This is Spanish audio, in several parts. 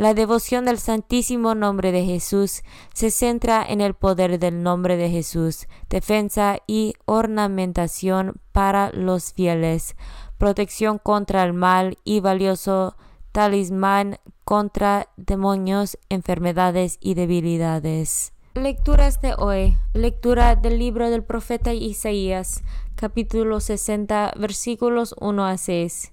La devoción del Santísimo Nombre de Jesús se centra en el poder del nombre de Jesús, defensa y ornamentación para los fieles, protección contra el mal y valioso talismán contra demonios, enfermedades y debilidades. Lecturas de hoy. Lectura del libro del profeta Isaías, capítulo 60, versículos 1 a 6.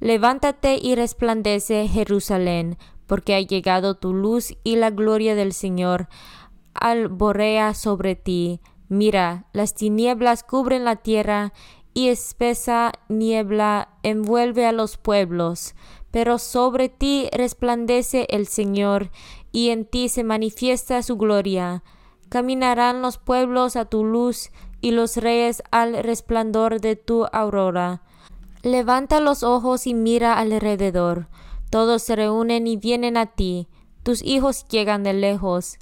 Levántate y resplandece Jerusalén, porque ha llegado tu luz y la gloria del Señor alborea sobre ti. Mira, las tinieblas cubren la tierra y espesa niebla envuelve a los pueblos, pero sobre ti resplandece el Señor y en ti se manifiesta su gloria. Caminarán los pueblos a tu luz y los reyes al resplandor de tu aurora. Levanta los ojos y mira alrededor todos se reúnen y vienen a ti, tus hijos llegan de lejos,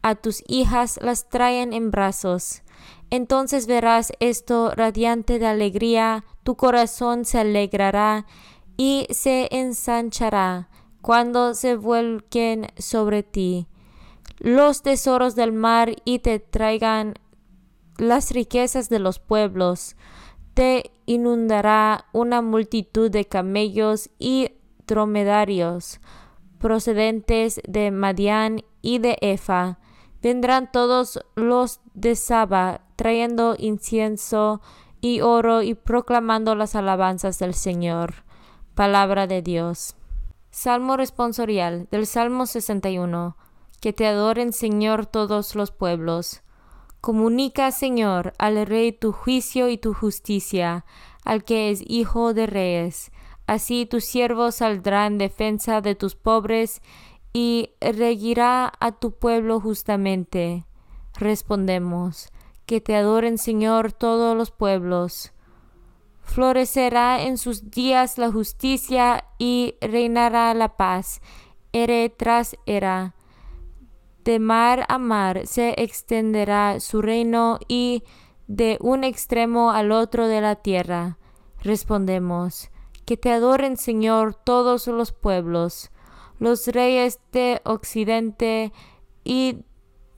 a tus hijas las traen en brazos. Entonces verás esto radiante de alegría, tu corazón se alegrará y se ensanchará cuando se vuelquen sobre ti los tesoros del mar y te traigan las riquezas de los pueblos. Te inundará una multitud de camellos y dromedarios procedentes de Madián y de Efa. Vendrán todos los de Saba trayendo incienso y oro y proclamando las alabanzas del Señor. Palabra de Dios. Salmo responsorial del Salmo 61. Que te adoren, Señor, todos los pueblos. Comunica, Señor, al Rey tu juicio y tu justicia, al que es hijo de reyes. Así tu siervo saldrá en defensa de tus pobres y regirá a tu pueblo justamente. Respondemos, que te adoren, Señor, todos los pueblos. Florecerá en sus días la justicia y reinará la paz. Ere tras era. De mar a mar se extenderá su reino y de un extremo al otro de la tierra. Respondemos, que te adoren, Señor, todos los pueblos, los reyes de occidente y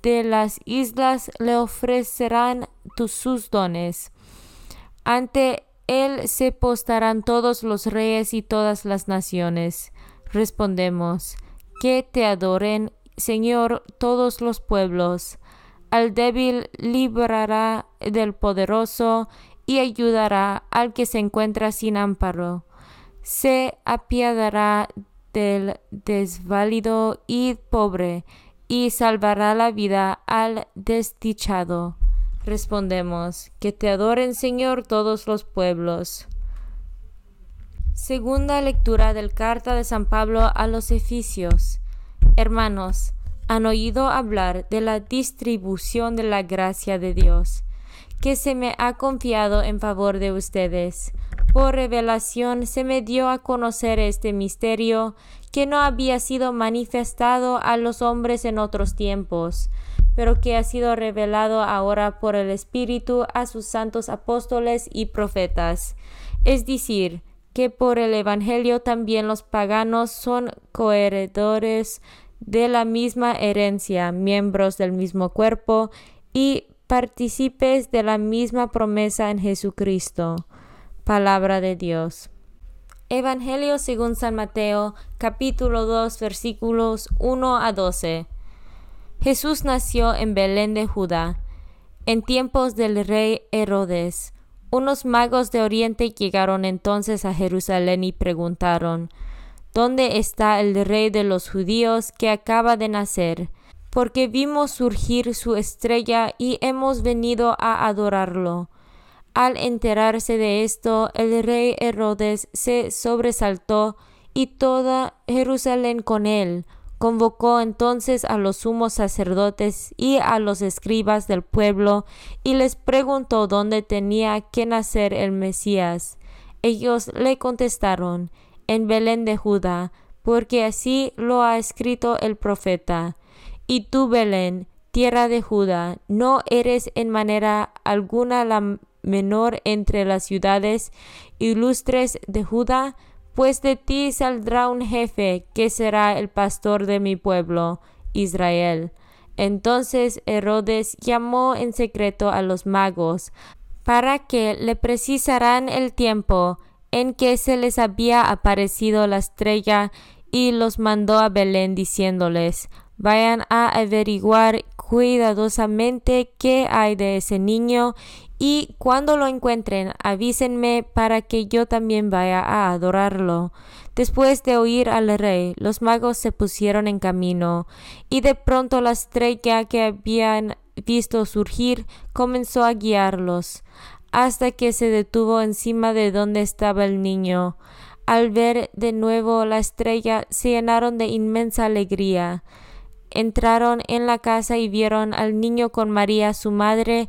de las islas le ofrecerán sus dones. Ante él se postarán todos los reyes y todas las naciones. Respondemos, que te adoren, Señor, todos los pueblos. Al débil librará del poderoso y ayudará al que se encuentra sin amparo. Se apiadará del desválido y pobre y salvará la vida al desdichado. Respondemos, que te adoren Señor todos los pueblos. Segunda lectura del carta de San Pablo a los Efesios. Hermanos, han oído hablar de la distribución de la gracia de Dios, que se me ha confiado en favor de ustedes. Por revelación se me dio a conocer este misterio que no había sido manifestado a los hombres en otros tiempos, pero que ha sido revelado ahora por el Espíritu a sus santos apóstoles y profetas. Es decir, que por el Evangelio también los paganos son coheredores de la misma herencia, miembros del mismo cuerpo y partícipes de la misma promesa en Jesucristo. Palabra de Dios. Evangelio según San Mateo, capítulo 2, versículos 1 a 12. Jesús nació en Belén de Judá, en tiempos del rey Herodes. Unos magos de Oriente llegaron entonces a Jerusalén y preguntaron, ¿Dónde está el rey de los judíos que acaba de nacer? Porque vimos surgir su estrella y hemos venido a adorarlo. Al enterarse de esto, el rey Herodes se sobresaltó y toda Jerusalén con él. Convocó entonces a los sumos sacerdotes y a los escribas del pueblo y les preguntó dónde tenía que nacer el Mesías. Ellos le contestaron, en Belén de Judá, porque así lo ha escrito el profeta. Y tú, Belén, tierra de Judá, no eres en manera alguna la menor entre las ciudades ilustres de Judá, pues de ti saldrá un jefe que será el pastor de mi pueblo, Israel. Entonces Herodes llamó en secreto a los magos, para que le precisaran el tiempo en que se les había aparecido la estrella, y los mandó a Belén diciéndoles Vayan a averiguar cuidadosamente qué hay de ese niño y cuando lo encuentren avísenme para que yo también vaya a adorarlo. Después de oír al rey, los magos se pusieron en camino, y de pronto la estrella que habían visto surgir comenzó a guiarlos, hasta que se detuvo encima de donde estaba el niño. Al ver de nuevo la estrella se llenaron de inmensa alegría. Entraron en la casa y vieron al niño con María su madre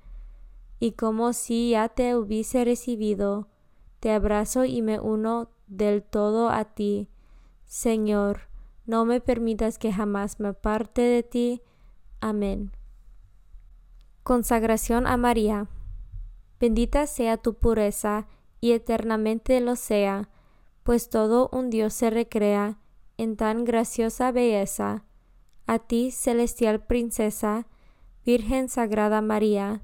y como si ya te hubiese recibido, te abrazo y me uno del todo a ti. Señor, no me permitas que jamás me aparte de ti. Amén. Consagración a María. Bendita sea tu pureza, y eternamente lo sea, pues todo un Dios se recrea en tan graciosa belleza. A ti, celestial princesa, Virgen Sagrada María,